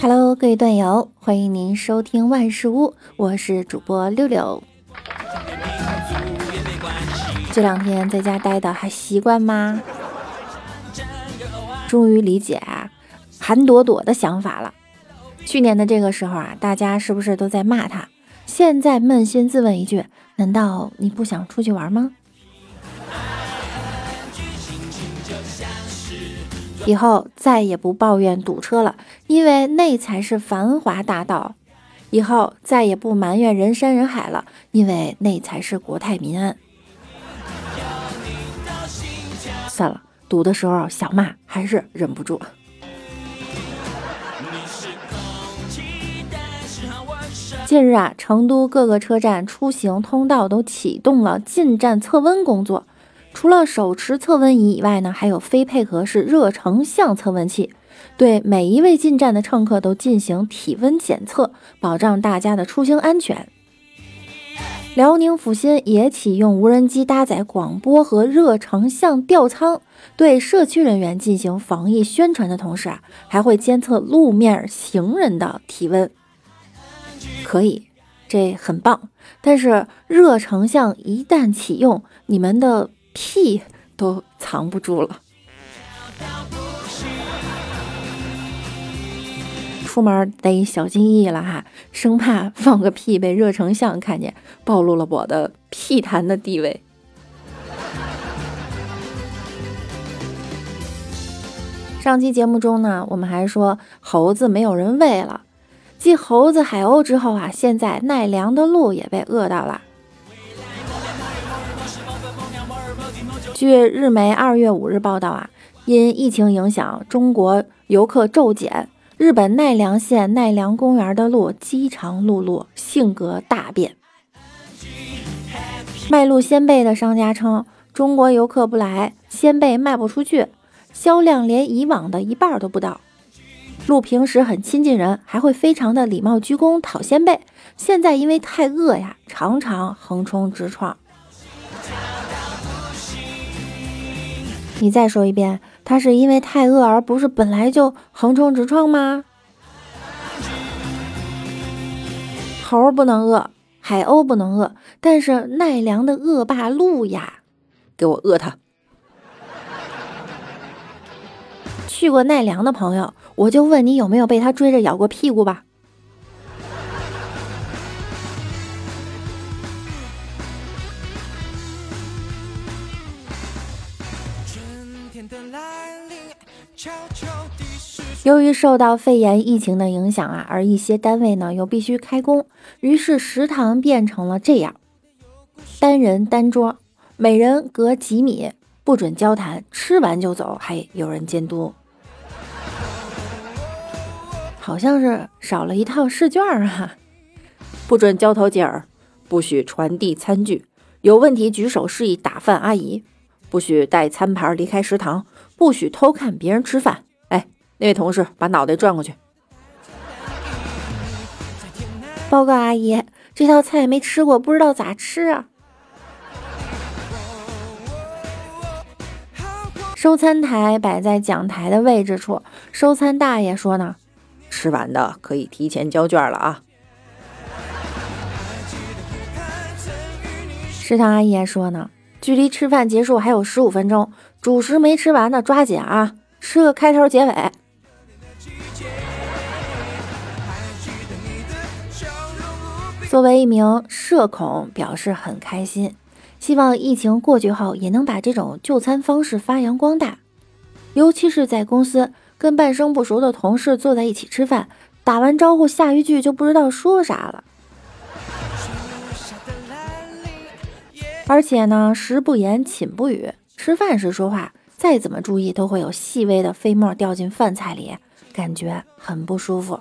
Hello，各位段友，欢迎您收听万事屋，我是主播六六。这两天在家待的还习惯吗？终于理解韩朵朵的想法了。去年的这个时候啊，大家是不是都在骂她？现在扪心自问一句：难道你不想出去玩吗？以后再也不抱怨堵车了，因为那才是繁华大道；以后再也不埋怨人山人海了，因为那才是国泰民安。算了，堵的时候想骂还是忍不住。近日啊，成都各个车站出行通道都启动了进站测温工作。除了手持测温仪以外呢，还有非配合式热成像测温器，对每一位进站的乘客都进行体温检测，保障大家的出行安全。辽宁阜新也启用无人机搭载广播和热成像吊舱，对社区人员进行防疫宣传的同时啊，还会监测路面行人的体温。可以，这很棒。但是热成像一旦启用，你们的。屁都藏不住了，出门得小心翼翼了哈，生怕放个屁被热成像看见，暴露了我的屁坛的地位。上期节目中呢，我们还说猴子没有人喂了，继猴子、海鸥之后啊，现在奈良的鹿也被饿到了。据日媒二月五日报道啊，因疫情影响，中国游客骤减，日本奈良县奈良公园的鹿饥肠辘辘，性格大变。卖鹿鲜贝的商家称，中国游客不来，鲜贝卖不出去，销量连以往的一半都不到。鹿平时很亲近人，还会非常的礼貌鞠躬讨鲜贝，现在因为太饿呀，常常横冲直撞。你再说一遍，他是因为太饿，而不是本来就横冲直撞吗？猴不能饿，海鸥不能饿，但是奈良的恶霸鹿呀，给我饿它！去过奈良的朋友，我就问你有没有被他追着咬过屁股吧？由于受到肺炎疫情的影响啊，而一些单位呢又必须开工，于是食堂变成了这样：单人单桌，每人隔几米，不准交谈，吃完就走，还有人监督。好像是少了一套试卷啊！不准交头接耳，不许传递餐具，有问题举手示意打饭阿姨，不许带餐盘离开食堂。不许偷看别人吃饭！哎，那位同事，把脑袋转过去。报告阿姨，这道菜没吃过，不知道咋吃啊。收餐台摆在讲台的位置处，收餐大爷说呢：“吃完的可以提前交卷了啊。”食堂阿姨说呢。距离吃饭结束还有十五分钟，主食没吃完的抓紧啊，吃个开头结尾。作为一名社恐，表示很开心，希望疫情过去后也能把这种就餐方式发扬光大，尤其是在公司跟半生不熟的同事坐在一起吃饭，打完招呼下一句就不知道说啥了。而且呢，食不言，寝不语。吃饭时说话，再怎么注意，都会有细微的飞沫掉进饭菜里，感觉很不舒服。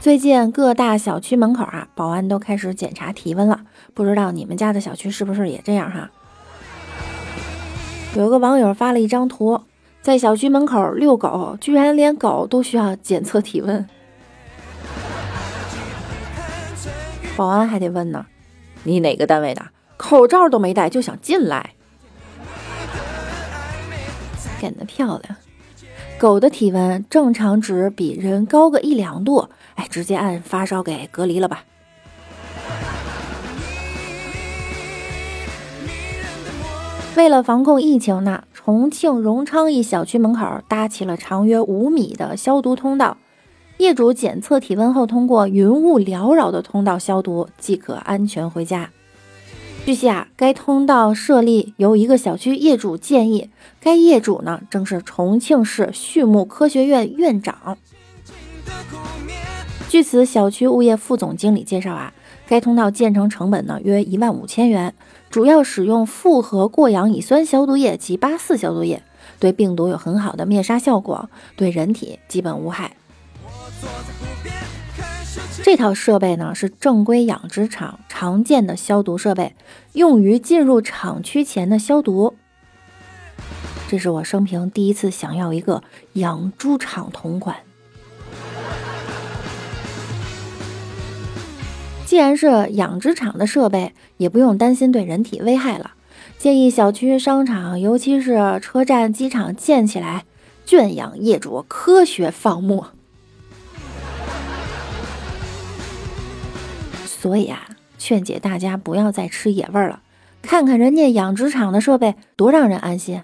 最近各大小区门口啊，保安都开始检查体温了，不知道你们家的小区是不是也这样哈？有个网友发了一张图，在小区门口遛狗，居然连狗都需要检测体温。保安还得问呢，你哪个单位的？口罩都没戴就想进来？干得漂亮。狗的体温正常值比人高个一两度，哎，直接按发烧给隔离了吧。为了防控疫情呢，重庆荣昌一小区门口搭起了长约五米的消毒通道，业主检测体温后，通过云雾缭绕的通道消毒，即可安全回家。据悉啊，该通道设立由一个小区业主建议，该业主呢正是重庆市畜牧科学院院长。据此小区物业副总经理介绍啊，该通道建成成本呢约一万五千元，主要使用复合过氧乙酸消毒液及八四消毒液，对病毒有很好的灭杀效果，对人体基本无害。这套设备呢是正规养殖场常见的消毒设备，用于进入厂区前的消毒。这是我生平第一次想要一个养猪场同款。既然是养殖场的设备，也不用担心对人体危害了。建议小区、商场，尤其是车站、机场建起来，圈养业主科学放牧。所以啊，劝解大家不要再吃野味了，看看人家养殖场的设备多让人安心。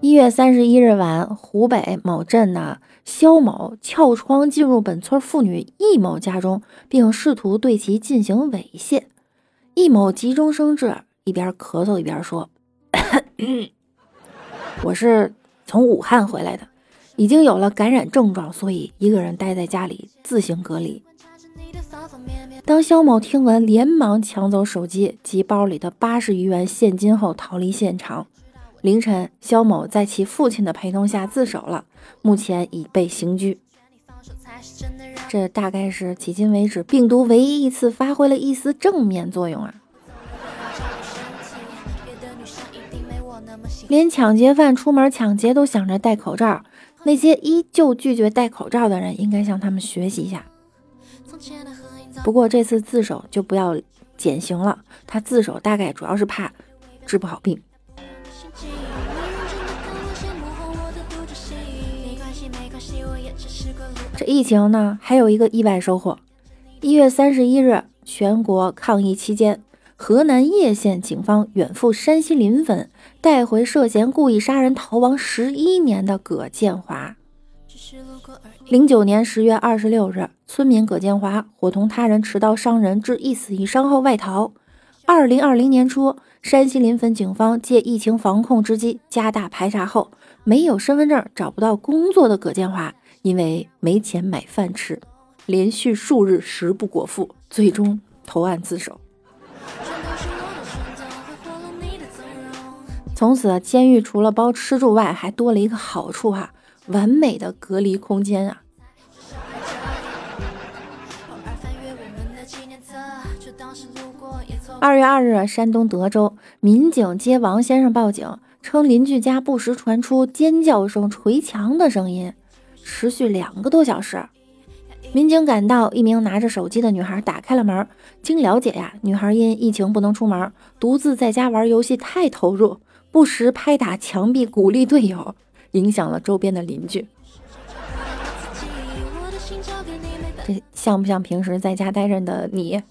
一月三十一日晚，湖北某镇的肖某撬窗进入本村妇女易某家中，并试图对其进行猥亵。易某急中生智，一边咳嗽一边说：“ 我是从武汉回来的。”已经有了感染症状，所以一个人待在家里自行隔离。当肖某听闻，连忙抢走手机及包里的八十余元现金后逃离现场。凌晨，肖某在其父亲的陪同下自首了，目前已被刑拘。这大概是迄今为止病毒唯一一次发挥了一丝正面作用啊！连抢劫犯出门抢劫都想着戴口罩。那些依旧拒绝戴口罩的人，应该向他们学习一下。不过这次自首就不要减刑了，他自首大概主要是怕治不好病。这疫情呢，还有一个意外收获。一月三十一日，全国抗疫期间。河南叶县警方远赴山西临汾，带回涉嫌故意杀人逃亡十一年的葛建华。零九年十月二十六日，村民葛建华伙同他人持刀伤人，致一死一伤后外逃。二零二零年初，山西临汾警方借疫情防控之机加大排查后，没有身份证、找不到工作的葛建华，因为没钱买饭吃，连续数日食不果腹，最终投案自首。从此，监狱除了包吃住外，还多了一个好处哈，完美的隔离空间啊！二月二日，山东德州民警接王先生报警，称邻居家不时传出尖叫声、捶墙的声音，持续两个多小时。民警赶到，一名拿着手机的女孩打开了门。经了解呀，女孩因疫情不能出门，独自在家玩游戏太投入。不时拍打墙壁鼓励队友，影响了周边的邻居。这像不像平时在家待着的你？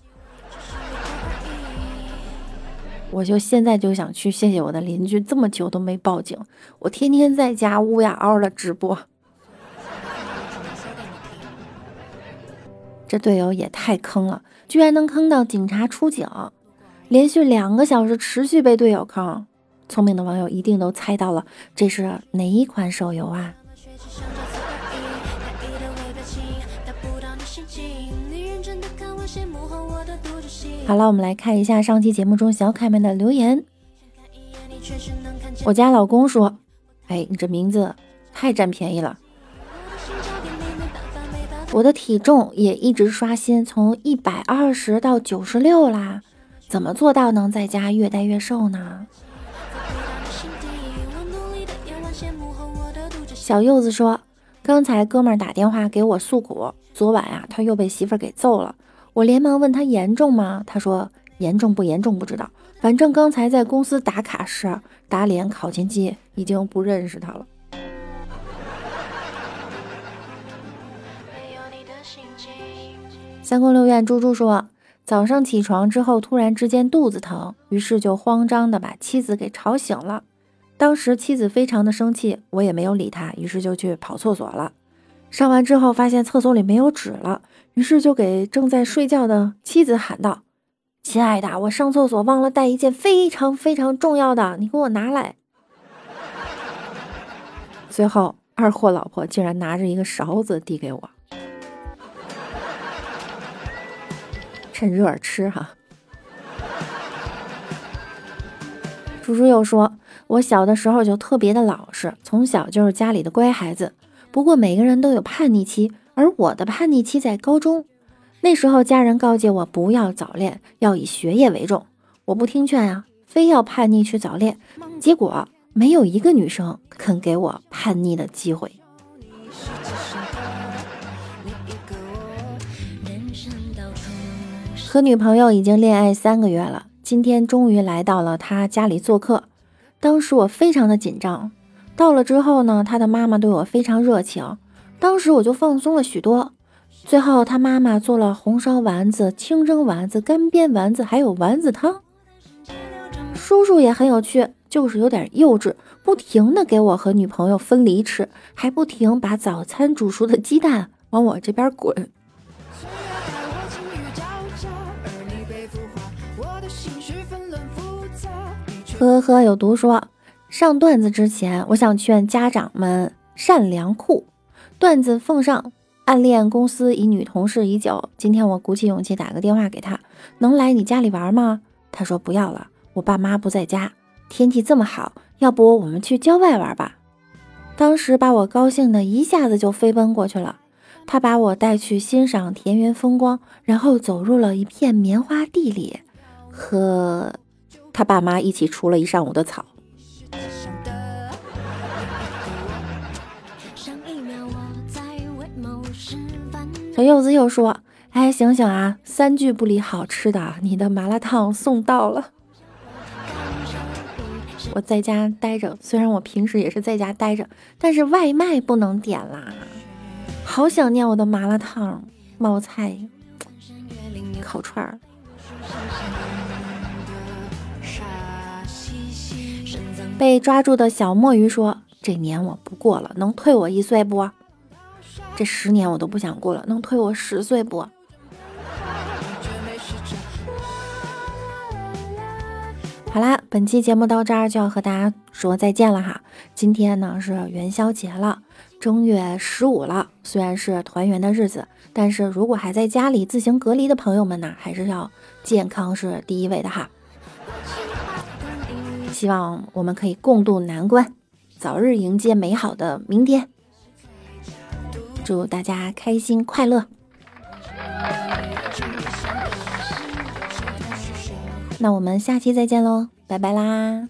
我就现在就想去谢谢我的邻居，这么久都没报警，我天天在家乌呀嗷的直播。这队友也太坑了，居然能坑到警察出警，连续两个小时持续被队友坑。聪明的网友一定都猜到了，这是哪一款手游啊？好了，我们来看一下上期节目中小可爱们的留言。我家老公说：“哎，你这名字太占便宜了。”我的体重也一直刷新，从一百二十到九十六啦，怎么做到能在家越待越瘦呢？小柚子说：“刚才哥们儿打电话给我诉苦，昨晚呀他又被媳妇儿给揍了。我连忙问他严重吗？他说严重不严重不知道，反正刚才在公司打卡时打脸考勤机已经不认识他了。三宫六院猪猪说，早上起床之后突然之间肚子疼，于是就慌张的把妻子给吵醒了。当时妻子非常的生气，我也没有理他，于是就去跑厕所了。上完之后发现厕所里没有纸了，于是就给正在睡觉的妻子喊道：“亲爱的，我上厕所忘了带一件非常非常重要的，你给我拿来。”最后二货老婆竟然拿着一个勺子递给我。趁热吃哈。猪猪又说：“我小的时候就特别的老实，从小就是家里的乖孩子。不过每个人都有叛逆期，而我的叛逆期在高中。那时候家人告诫我不要早恋，要以学业为重。我不听劝啊，非要叛逆去早恋。结果没有一个女生肯给我叛逆的机会。”和女朋友已经恋爱三个月了，今天终于来到了他家里做客。当时我非常的紧张，到了之后呢，他的妈妈对我非常热情，当时我就放松了许多。最后他妈妈做了红烧丸子、清蒸丸子、干煸丸子，还有丸子汤。叔叔也很有趣，就是有点幼稚，不停的给我和女朋友分离吃，还不停把早餐煮熟的鸡蛋往我这边滚。呵呵，有毒说，上段子之前，我想劝家长们善良酷。段子奉上，暗恋公司一女同事已久，今天我鼓起勇气打个电话给她，能来你家里玩吗？她说不要了，我爸妈不在家。天气这么好，要不我们去郊外玩吧？当时把我高兴的一下子就飞奔过去了。他把我带去欣赏田园风光，然后走入了一片棉花地里，和。他爸妈一起除了一上午的草。小柚子又说：“哎，醒醒啊！三句不离好吃的，你的麻辣烫送到了。我在家待着，虽然我平时也是在家待着，但是外卖不能点啦。好想念我的麻辣烫、冒菜、烤串儿。”被抓住的小墨鱼说：“这年我不过了，能退我一岁不？这十年我都不想过了，能退我十岁不？”好啦，本期节目到这儿就要和大家说再见了哈。今天呢是元宵节了，正月十五了。虽然是团圆的日子，但是如果还在家里自行隔离的朋友们呢，还是要健康是第一位的哈。希望我们可以共度难关，早日迎接美好的明天。祝大家开心快乐！那我们下期再见喽，拜拜啦！